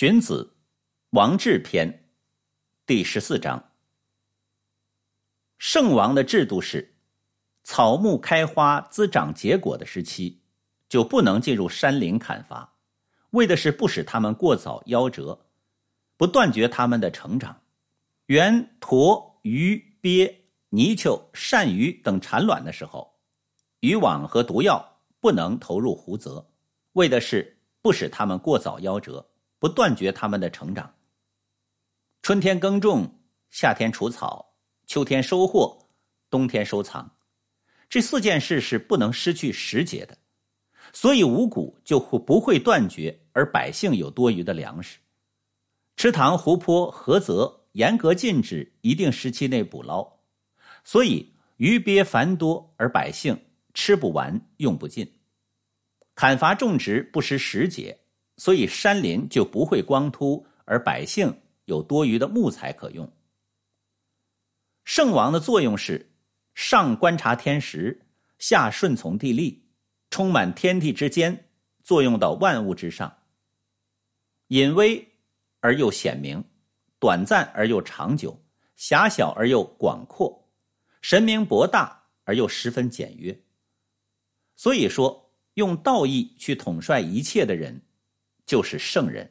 荀子·王制篇第十四章：圣王的制度是，草木开花、滋长结果的时期，就不能进入山林砍伐，为的是不使他们过早夭折，不断绝他们的成长。原驼、鱼、鳖、泥鳅、鳝鱼等产卵的时候，渔网和毒药不能投入湖泽，为的是不使他们过早夭折。不断绝他们的成长。春天耕种，夏天除草，秋天收获，冬天收藏，这四件事是不能失去时节的，所以五谷就会不会断绝，而百姓有多余的粮食。池塘、湖泊、河泽严格禁止一定时期内捕捞，所以鱼鳖繁多，而百姓吃不完，用不尽。砍伐种植不失时节。所以山林就不会光秃，而百姓有多余的木材可用。圣王的作用是上观察天时，下顺从地利，充满天地之间，作用到万物之上。隐微而又显明，短暂而又长久，狭小而又广阔，神明博大而又十分简约。所以说，用道义去统帅一切的人。就是圣人。